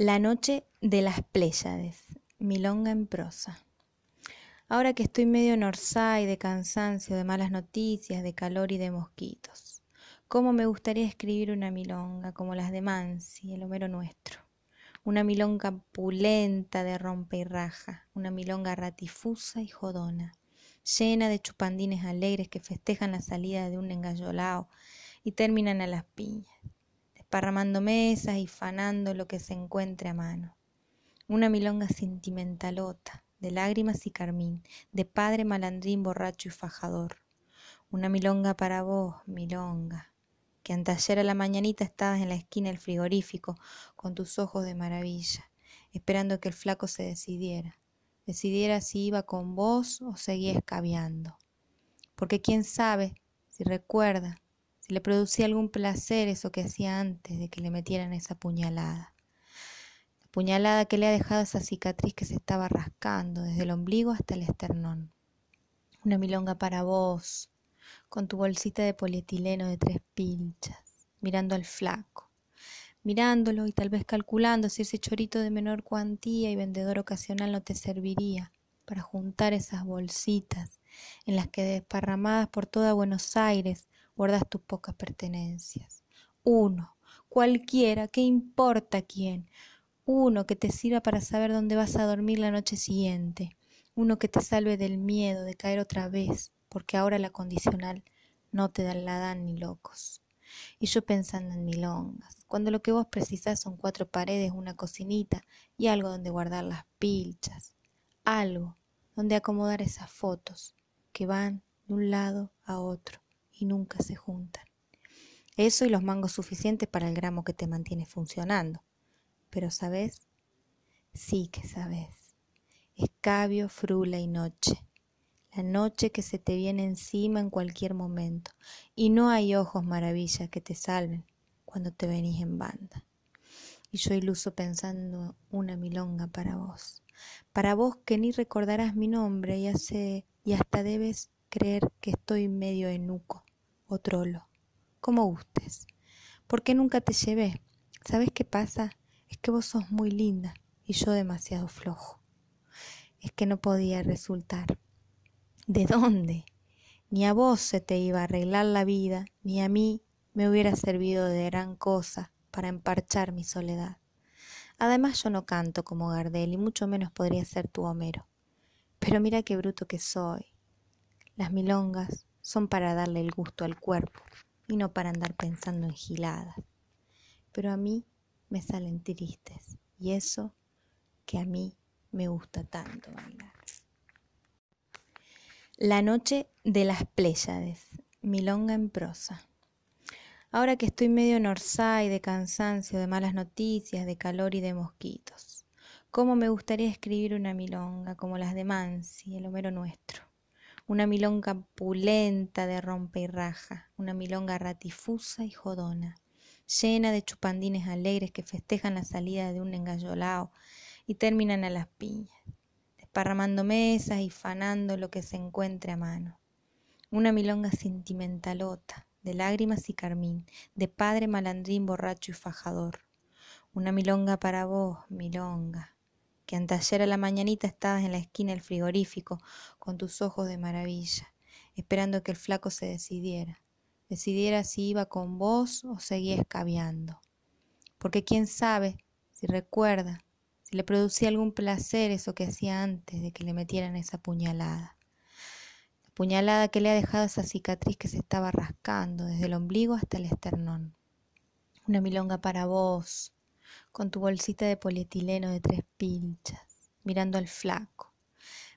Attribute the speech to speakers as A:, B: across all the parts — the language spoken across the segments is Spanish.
A: La noche de las Pléyades, milonga en prosa. Ahora que estoy medio norsay de cansancio, de malas noticias, de calor y de mosquitos. ¿Cómo me gustaría escribir una milonga como las de Mansi, el Homero nuestro? Una milonga pulenta de rompe y raja, una milonga ratifusa y jodona, llena de chupandines alegres que festejan la salida de un engallolao y terminan a las piñas parramando mesas y fanando lo que se encuentre a mano. Una milonga sentimentalota, de lágrimas y carmín, de padre malandrín borracho y fajador. Una milonga para vos, milonga, que anteayer a la mañanita estabas en la esquina del frigorífico con tus ojos de maravilla, esperando que el flaco se decidiera, decidiera si iba con vos o seguía escabeando. Porque quién sabe si recuerda le producía algún placer eso que hacía antes de que le metieran esa puñalada. La puñalada que le ha dejado esa cicatriz que se estaba rascando desde el ombligo hasta el esternón. Una milonga para vos, con tu bolsita de polietileno de tres pinchas, mirando al flaco, mirándolo y tal vez calculando si ese chorito de menor cuantía y vendedor ocasional no te serviría para juntar esas bolsitas en las que desparramadas por toda Buenos Aires guardas tus pocas pertenencias. Uno, cualquiera, ¿qué importa quién? Uno que te sirva para saber dónde vas a dormir la noche siguiente. Uno que te salve del miedo de caer otra vez, porque ahora la condicional no te da la dan ni locos. Y yo pensando en milongas, cuando lo que vos precisás son cuatro paredes, una cocinita y algo donde guardar las pilchas, algo donde acomodar esas fotos que van de un lado a otro y nunca se juntan. Eso y los mangos suficientes para el gramo que te mantiene funcionando. Pero ¿sabes? Sí que sabes. Escabio, frula y noche. La noche que se te viene encima en cualquier momento. Y no hay ojos maravilla que te salven cuando te venís en banda. Y yo iluso pensando una milonga para vos. Para vos que ni recordarás mi nombre y, hace, y hasta debes creer que estoy medio enuco o trolo, como gustes. ¿Por qué nunca te llevé? ¿Sabes qué pasa? Es que vos sos muy linda y yo demasiado flojo. Es que no podía resultar. ¿De dónde? Ni a vos se te iba a arreglar la vida, ni a mí me hubiera servido de gran cosa para emparchar mi soledad. Además yo no canto como Gardel y mucho menos podría ser tu Homero. Pero mira qué bruto que soy. Las milongas son para darle el gusto al cuerpo y no para andar pensando en giladas. Pero a mí me salen tristes y eso que a mí me gusta tanto bailar. La noche de las Pléyades, milonga en prosa. Ahora que estoy medio norsay de cansancio, de malas noticias, de calor y de mosquitos. ¿Cómo me gustaría escribir una milonga como las de Mansi, el Homero nuestro? Una milonga pulenta de rompe y raja, una milonga ratifusa y jodona, llena de chupandines alegres que festejan la salida de un engallolao y terminan a las piñas, desparramando mesas y fanando lo que se encuentre a mano. Una milonga sentimentalota, de lágrimas y carmín, de padre malandrín borracho y fajador. Una milonga para vos, milonga, que anteayer a la mañanita estabas en la esquina del frigorífico con tus ojos de maravilla, esperando que el flaco se decidiera, decidiera si iba con vos o seguía escabeando. Porque quién sabe si recuerda, si le producía algún placer eso que hacía antes de que le metieran esa puñalada. La puñalada que le ha dejado esa cicatriz que se estaba rascando desde el ombligo hasta el esternón. Una milonga para vos, con tu bolsita de polietileno de tres pinchas, mirando al flaco,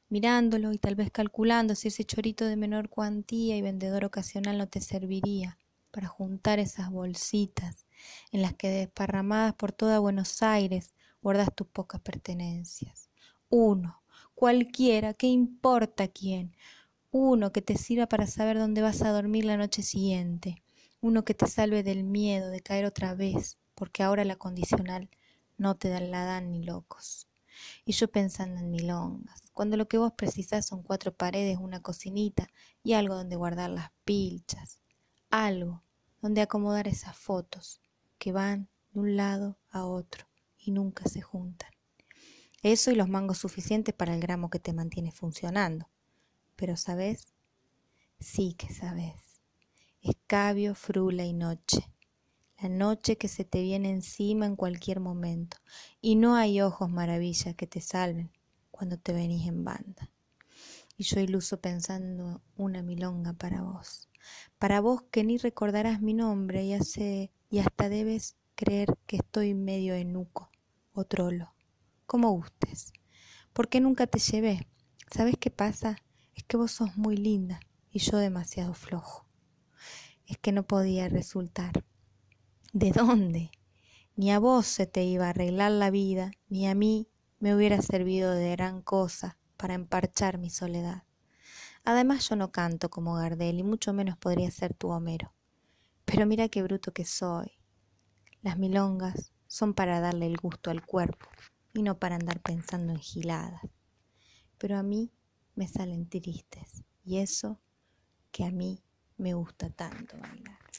A: mirándolo y tal vez calculando si ese chorito de menor cuantía y vendedor ocasional no te serviría para juntar esas bolsitas en las que desparramadas por toda Buenos Aires guardas tus pocas pertenencias. Uno, cualquiera, ¿qué importa quién? Uno que te sirva para saber dónde vas a dormir la noche siguiente, uno que te salve del miedo de caer otra vez porque ahora la condicional no te la dan ni locos. Y yo pensando en milongas, cuando lo que vos precisás son cuatro paredes, una cocinita y algo donde guardar las pilchas, algo donde acomodar esas fotos que van de un lado a otro y nunca se juntan. Eso y los mangos suficientes para el gramo que te mantiene funcionando. Pero ¿sabes? Sí que sabes. Escabio, frula y noche. La noche que se te viene encima en cualquier momento. Y no hay ojos maravilla que te salven cuando te venís en banda. Y yo iluso pensando una milonga para vos. Para vos que ni recordarás mi nombre y, hace, y hasta debes creer que estoy medio enuco o trolo como gustes. Porque nunca te llevé. ¿Sabes qué pasa? Es que vos sos muy linda y yo demasiado flojo. Es que no podía resultar. ¿De dónde? Ni a vos se te iba a arreglar la vida, ni a mí me hubiera servido de gran cosa para emparchar mi soledad. Además yo no canto como Gardel y mucho menos podría ser tu Homero. Pero mira qué bruto que soy. Las milongas son para darle el gusto al cuerpo y no para andar pensando en giladas. Pero a mí me salen tristes y eso que a mí me gusta tanto bailar.